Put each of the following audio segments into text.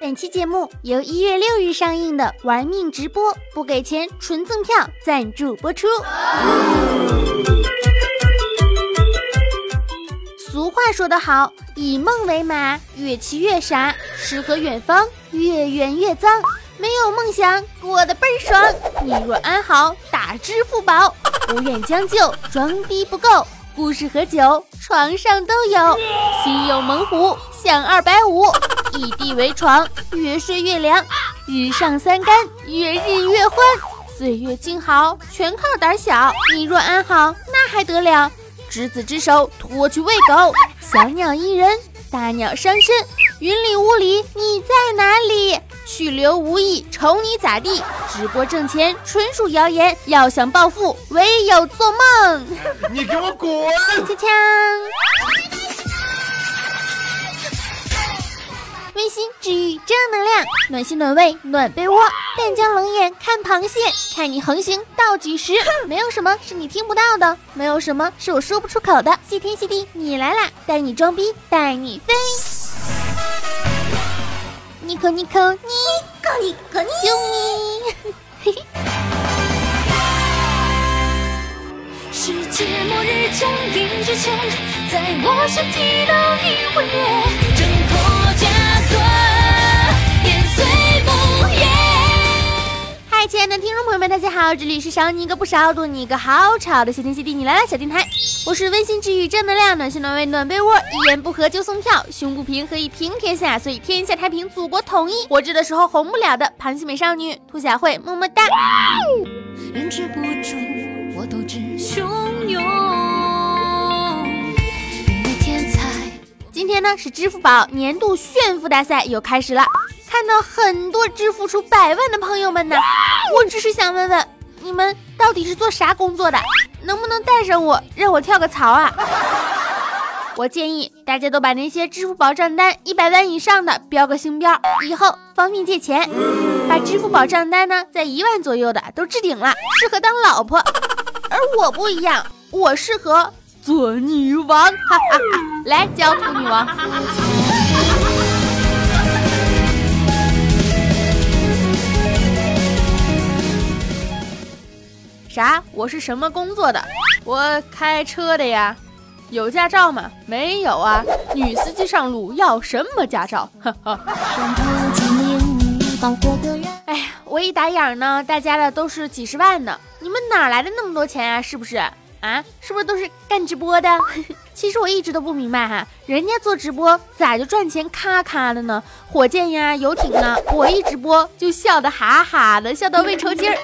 本期节目由一月六日上映的《玩命直播不给钱纯赠票》赞助播出。俗话说得好，以梦为马，越骑越傻；诗和远方，越远越脏。没有梦想，过得倍儿爽。你若安好，打支付宝，不愿将就，装逼不够。故事和酒，床上都有。心有猛虎，享二百五。异地为床，越睡越凉。日上三竿，越日越欢。岁月静好，全靠胆小。你若安好，那还得了？执子之手，拖去喂狗。小鸟依人，大鸟伤身。云里雾里，你在哪里？去留无意，瞅你咋地？直播挣钱纯属谣言，要想暴富，唯有做梦。你给我滚！锵锵。温馨治愈正能量，暖心暖胃暖被窝。但将冷眼看螃蟹，看你横行到几时？没有什么是你听不到的，没有什么是我说不出口的。谢天谢地，你来啦！带你装逼，带你飞。尼可尼可尼可尼可尼，救命！嘿嘿。世界末日降临之前，在我身体都已毁灭，挣脱。嗨，亲爱的听众朋友们，大家好，这里是少你一个不少，多你一个好吵的谢天谢地你来了小电台。我是温馨治愈正能量，暖心暖胃暖被窝，一言不合就送票，胸不平可以平天下，所以天下太平，祖国统一。活着的时候红不了的螃蟹美少女兔小慧，么么哒。不住，我斗志汹涌。天才，今天呢是支付宝年度炫富大赛又开始了，看到很多支付出百万的朋友们呢，我只是想问问你们到底是做啥工作的？能不能带上我，让我跳个槽啊？我建议大家都把那些支付宝账单一百万以上的标个星标，以后方便借钱。把支付宝账单呢在一万左右的都置顶了，适合当老婆。而我不一样，我适合做女王，哈哈哈！来教土女王。啥？我是什么工作的？我开车的呀。有驾照吗？没有啊。女司机上路要什么驾照？哈哈。哎呀，我一打眼呢，大家的都是几十万呢。你们哪来的那么多钱啊？是不是？啊，是不是都是干直播的？其实我一直都不明白哈，人家做直播咋就赚钱咔咔的呢？火箭呀，游艇啊，我一直播就笑得哈哈的，笑到胃抽筋儿。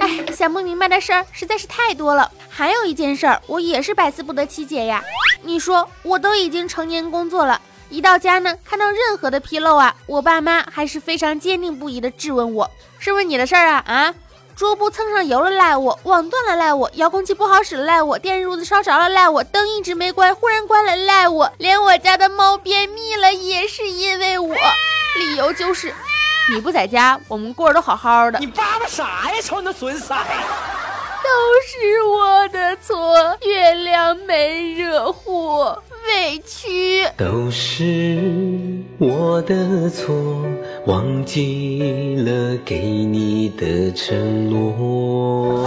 哎，想不明白的事儿实在是太多了。还有一件事儿，我也是百思不得其解呀。你说我都已经成年工作了，一到家呢，看到任何的纰漏啊，我爸妈还是非常坚定不移的质问我，是不是你的事儿啊？啊？桌布蹭上油了赖我，网断了赖我，遥控器不好使了赖我，电褥子烧着了赖我，灯一直没关，忽然关了赖我，连我家的猫便秘了也是因为我，理由就是你不在家，我们过得都好好的。你叭叭啥呀？瞅你那损色！都是我的错，月亮没惹祸，委屈。都是我的错，忘记了给你的承诺。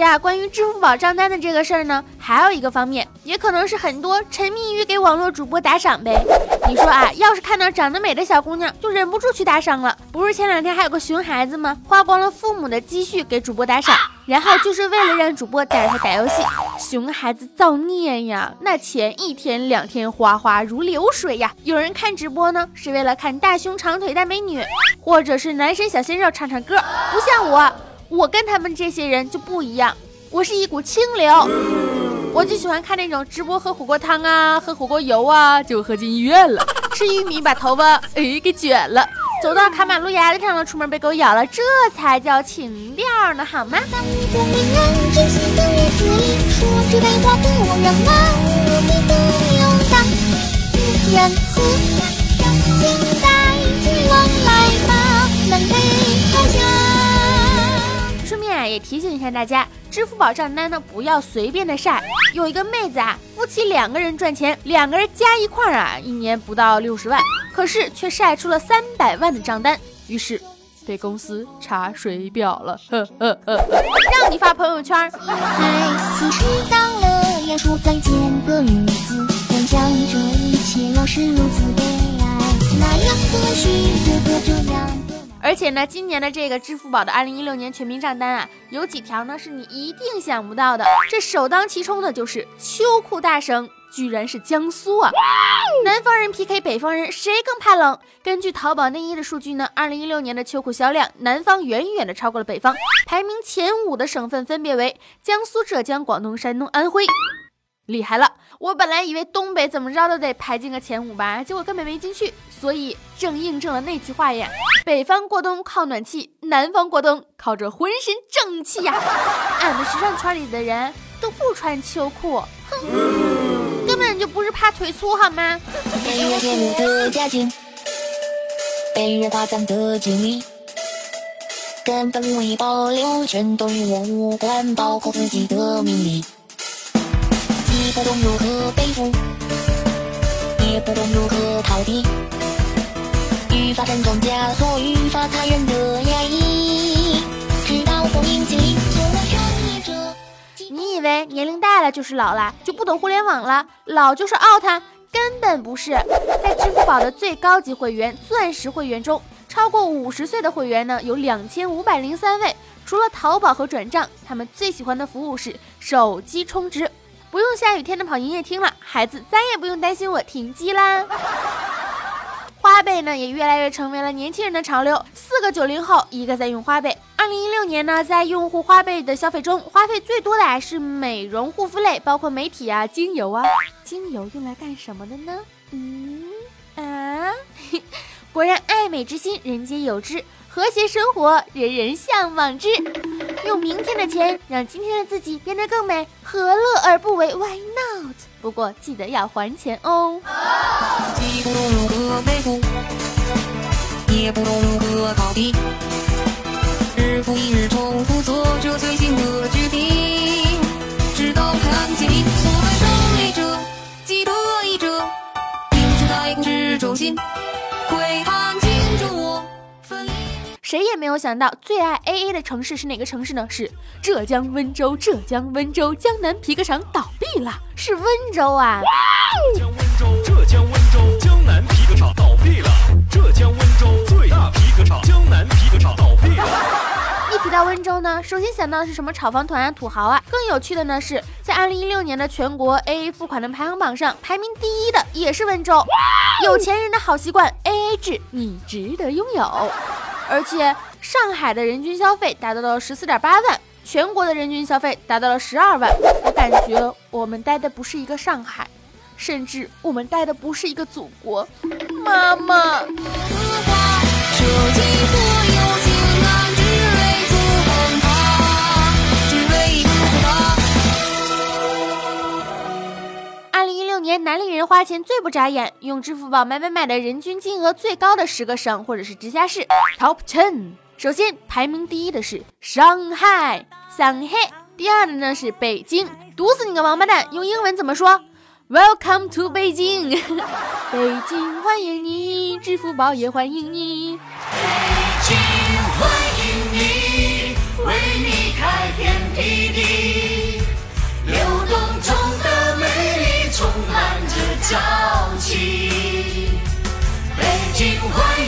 实啊，关于支付宝账单的这个事儿呢，还有一个方面，也可能是很多沉迷于给网络主播打赏呗。你说啊，要是看到长得美的小姑娘，就忍不住去打赏了。不是前两天还有个熊孩子吗？花光了父母的积蓄给主播打赏，然后就是为了让主播带着他打游戏。熊孩子造孽呀，那钱一天两天花花如流水呀。有人看直播呢，是为了看大胸长腿大美女，或者是男神小鲜肉唱唱歌，不像我。我跟他们这些人就不一样，我是一股清流，我就喜欢看那种直播喝火锅汤啊，喝火锅油啊，就喝进医院了，吃玉米把头发哎给卷了，走到卡马路牙子上了，出门被狗咬了，这才叫情调呢，好吗？当也提醒一下大家，支付宝账单呢不要随便的晒。有一个妹子啊，夫妻两个人赚钱，两个人加一块儿啊，一年不到六十万，可是却晒出了三百万的账单，于是被公司查水表了。呵呵呵，让你发朋友圈。嗨，其实到了要说再见的日子，想想这一切又是如此悲哀，那样的许这个这样的。而且呢，今年的这个支付宝的二零一六年全民账单啊，有几条呢是你一定想不到的。这首当其冲的就是秋裤大省，居然是江苏啊！南方人 PK 北方人，谁更怕冷？根据淘宝内衣的数据呢，二零一六年的秋裤销量，南方远远的超过了北方，排名前五的省份分别为江苏、浙江、广东、山东、安徽。厉害了！我本来以为东北怎么着都得排进个前五吧，结果根本没进去，所以正印证了那句话呀：北方过冬靠暖气，南方过冬靠着浑身正气呀！俺们时尚圈里的人都不穿秋裤，哼，根本就不是怕腿粗好吗？被人羡慕的家境，被人夸赞的经历，根本未保留，全都与我无关，包括自己的名利。不懂如何背负，也不懂如何逃避，愈发沉重枷锁，愈发残忍的压抑，直到风影尽里，做了权力者。你以为年龄大了就是老了，就不懂互联网了，老就是 out？根本不是。在支付宝的最高级会员钻石会员中，超过五十岁的会员呢有两千五百零三位。除了淘宝和转账，他们最喜欢的服务是手机充值。不用下雨天的跑营业厅了，孩子再也不用担心我停机啦。花呗呢，也越来越成为了年轻人的潮流。四个九零后，一个在用花呗。二零一六年呢，在用户花呗的消费中，花费最多的还是美容护肤类，包括美体啊、精油啊。精油用来干什么的呢？嗯啊，果然爱美之心，人皆有之。和谐生活，人人向往之。用明天的钱让今天的自己变得更美，何乐而不为？Why not？不过记得要还钱哦。既不懂如何背负，也不懂如何逃避，日复一日重复做着最新的决定，直到看见你有想到，最爱 AA 的城市是哪个城市呢？是浙江温州。浙江温州，江南皮革厂倒闭了，是温州啊！浙江温州，浙江温州，江南皮革厂倒闭了。浙江温州最大皮革厂江南皮革厂倒闭了。一提到温州呢，首先想到的是什么炒房团啊、土豪啊。更有趣的呢是，在2016年的全国 AA 付款的排行榜上，排名第一的也是温州。有钱人的好习惯，AA 制，你值得拥有。而且上海的人均消费达到了十四点八万，全国的人均消费达到了十二万。我感觉我们待的不是一个上海，甚至我们待的不是一个祖国。妈妈。舍弃所有情感，只为触碰它，只为触碰它。二零一六年，南里人花钱最不眨眼，用支付宝买买买的人均金额最高的十个省或者是直辖市 Top Ten。首先排名第一的是上海，上海。第二的呢是北京，毒死你个王八蛋！用英文怎么说？Welcome to 北京，北京欢迎你，支付宝也欢迎你。北京欢迎你，为你开天辟地，流动中的美丽充满着朝气。北京欢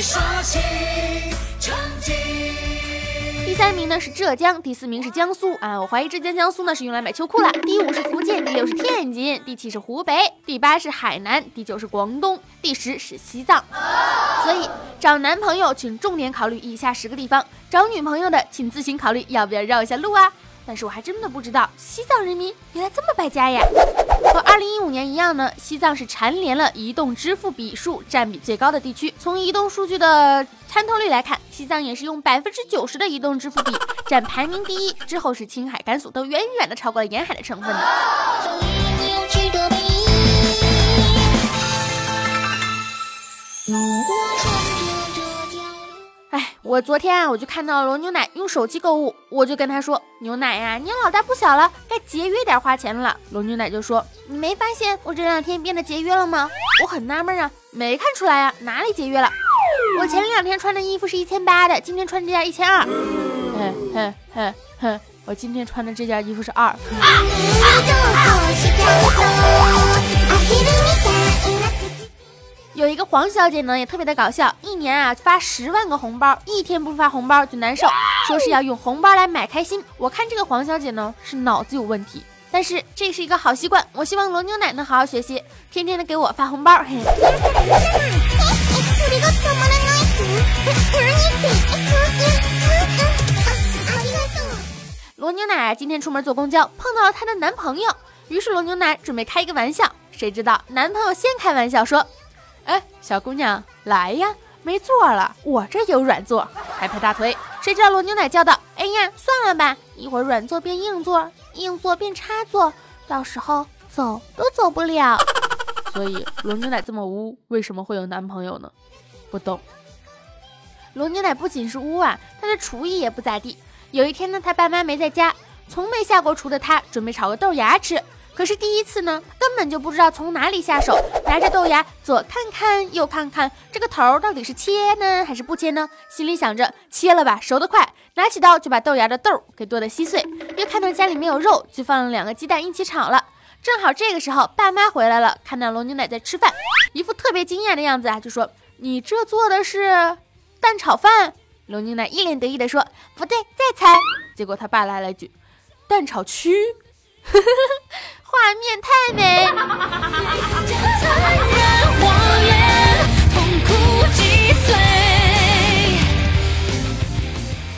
第三名呢是浙江，第四名是江苏啊，我怀疑浙江、江苏呢是用来买秋裤了。第五是福建，第六是天津，第七是湖北，第八是海南，第九是广东，第十是西藏。所以找男朋友请重点考虑以下十个地方，找女朋友的请自行考虑要不要绕一下路啊。但是我还真的不知道西藏人民原来这么败家呀！和二零一五年一样呢，西藏是蝉联了移动支付笔数占比最高的地区。从移动数据的参透率来看，西藏也是用百分之九十的移动支付笔占排名第一，之后是青海、甘肃，都远远的超过了沿海的成分的。所以你有值得美丽。哎，我昨天啊，我就看到罗牛奶用手机购物，我就跟他说：“牛奶呀，你老大不小了，该节约点花钱了。”罗牛奶就说：“你没发现我这两天变得节约了吗？”我很纳闷啊，没看出来啊，哪里节约了？我前两天穿的衣服是一千八的，今天穿这件一千二。哼哼哼哼，我今天穿的这件衣服是二。有一个黄小姐呢，也特别的搞笑，一年啊发十万个红包，一天不发红包就难受，说是要用红包来买开心。我看这个黄小姐呢是脑子有问题，但是这是一个好习惯，我希望罗牛奶能好好学习，天天的给我发红包。嘿。罗牛奶今天出门坐公交，碰到了她的男朋友，于是罗牛奶准备开一个玩笑，谁知道男朋友先开玩笑说。哎，小姑娘，来呀，没座了，我这有软座，拍拍大腿。谁知道罗牛奶叫道：“哎呀，算了吧，一会儿软座变硬座，硬座变插座，到时候走都走不了。”所以罗牛奶这么污，为什么会有男朋友呢？不懂。罗牛奶不仅是污啊，他的厨艺也不咋地。有一天呢，他爸妈没在家，从没下过厨的他，准备炒个豆芽吃。可是第一次呢，根本就不知道从哪里下手，拿着豆芽左看看右看看，这个头到底是切呢还是不切呢？心里想着切了吧，熟得快，拿起刀就把豆芽的豆给剁得稀碎。又看到家里没有肉，就放了两个鸡蛋一起炒了。正好这个时候爸妈回来了，看到罗牛奶在吃饭，一副特别惊讶的样子啊，就说：“你这做的是蛋炒饭？”罗牛奶一脸得意的说：“不对，再猜。”结果他爸来了一句：“蛋炒蛆。”画面太美。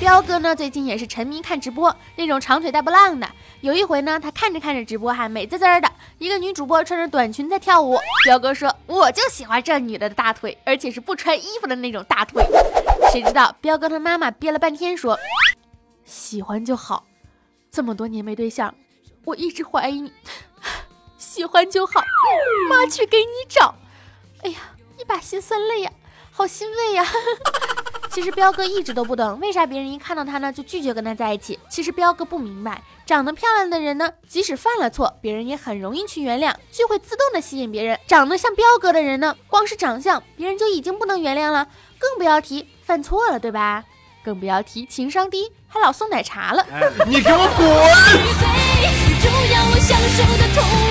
彪哥呢，最近也是沉迷看直播，那种长腿大波浪的。有一回呢，他看着看着直播，哈，美滋滋的，一个女主播穿着短裙在跳舞。彪哥说：“我就喜欢这女的的大腿，而且是不穿衣服的那种大腿。”谁知道彪哥他妈妈憋了半天说：“喜欢就好，这么多年没对象。”我一直怀疑你，喜欢就好，妈去给你找。哎呀，一把辛酸泪呀，好欣慰呀。其实彪哥一直都不懂，为啥别人一看到他呢就拒绝跟他在一起。其实彪哥不明白，长得漂亮的人呢，即使犯了错，别人也很容易去原谅，就会自动的吸引别人。长得像彪哥的人呢，光是长相，别人就已经不能原谅了，更不要提犯错了，对吧？更不要提情商低，还老送奶茶了。你给我滚！就要我享受的痛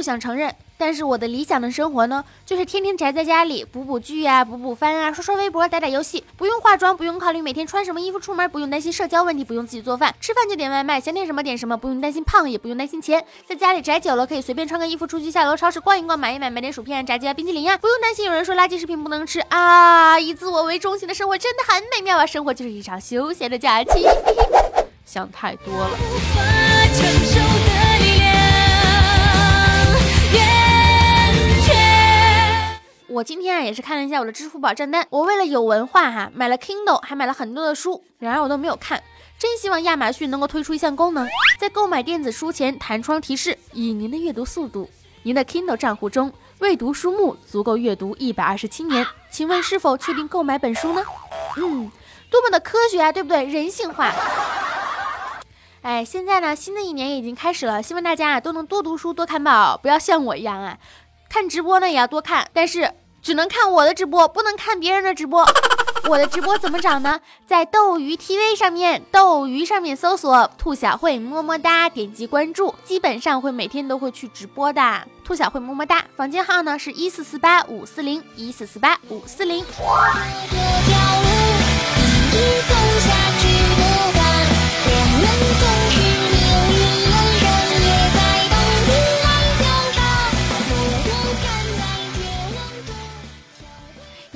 不想承认，但是我的理想的生活呢，就是天天宅在家里，补补剧啊，补补番啊，刷刷微博，打打游戏，不用化妆，不用考虑每天穿什么衣服出门，不用担心社交问题，不用自己做饭，吃饭就点外卖，想点什么点什么，不用担心胖，也不用担心钱，在家里宅久了，可以随便穿个衣服出去下楼超市逛一逛，买一买，买点薯片、炸鸡啊、冰淇淋呀，不用担心有人说垃圾食品不能吃啊！以自我为中心的生活真的很美妙啊！生活就是一场休闲的假期，想太多了。无法承受我今天啊也是看了一下我的支付宝账单，我为了有文化哈，买了 Kindle，还买了很多的书，然而我都没有看。真希望亚马逊能够推出一项功能，在购买电子书前弹窗提示：以您的阅读速度，您的 Kindle 账户中未读书目足够阅读一百二十七年，请问是否确定购买本书呢？嗯，多么的科学啊，对不对？人性化。哎，现在呢，新的一年已经开始了，希望大家啊都能多读书，多看报，不要像我一样啊，看直播呢也要多看，但是。只能看我的直播，不能看别人的直播。我的直播怎么找呢？在斗鱼 TV 上面，斗鱼上面搜索“兔小慧么么哒”，点击关注，基本上会每天都会去直播的。兔小慧么么哒，房间号呢是一四四八五四零一四四八五四零。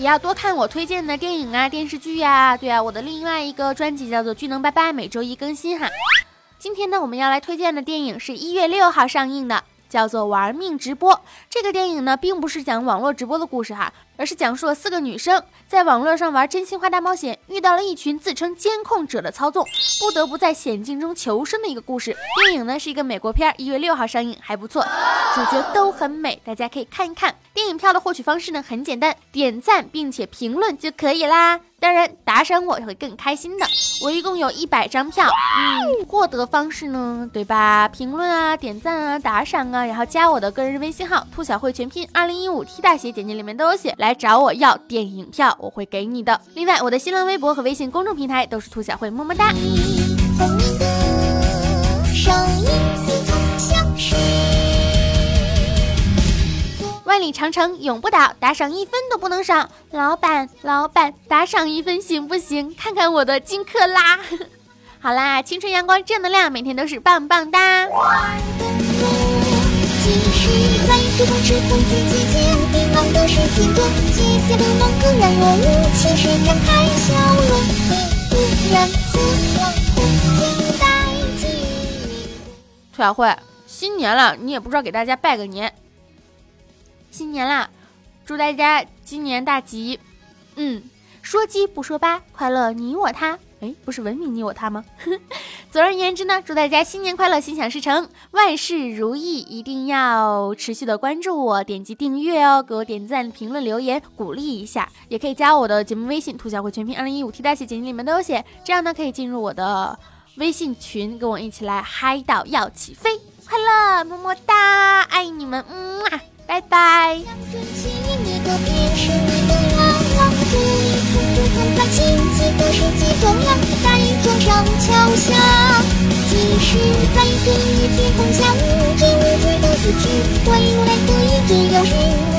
也要多看我推荐的电影啊、电视剧呀。对啊，我的另外一个专辑叫做《巨能拜拜》，每周一更新哈。今天呢，我们要来推荐的电影是一月六号上映的，叫做《玩命直播》。这个电影呢，并不是讲网络直播的故事哈，而是讲述了四个女生在网络上玩真心话大冒险，遇到了一群自称监控者的操纵，不得不在险境中求生的一个故事。电影呢是一个美国片，一月六号上映，还不错，主角都很美，大家可以看一看。电影票的获取方式呢很简单，点赞并且评论就可以啦。当然打赏我会更开心的。我一共有一百张票，嗯，获得方式呢，对吧？评论啊，点赞啊，打赏啊，然后加我的个人微信号“兔小慧全拼二零一五 T 大写”，简介里面都有写，来找我要电影票，我会给你的。另外，我的新浪微博和微信公众平台都是兔小慧，么么哒。万里长城永不倒，打赏一分都不能少。老板，老板，打赏一分行不行？看看我的金克拉。好啦，青春阳光正能量，每天都是棒棒哒。兔小慧，新年了，你也不知道给大家拜个年。新年啦，祝大家今年大吉。嗯，说鸡不说八，快乐你我他。哎，不是文明你我他吗？总而言之呢，祝大家新年快乐，心想事成，万事如意。一定要持续的关注我，点击订阅哦，给我点赞、评论、留言，鼓励一下。也可以加我的节目微信“兔小慧全拼二零一五 T 大写”，简介里面都有写。这样呢，可以进入我的微信群，跟我一起来嗨到要起飞。快乐，么么哒，爱你们，嗯啊。拜拜。即使在黑夜天空下，无知无觉的死去，未来的一直有时。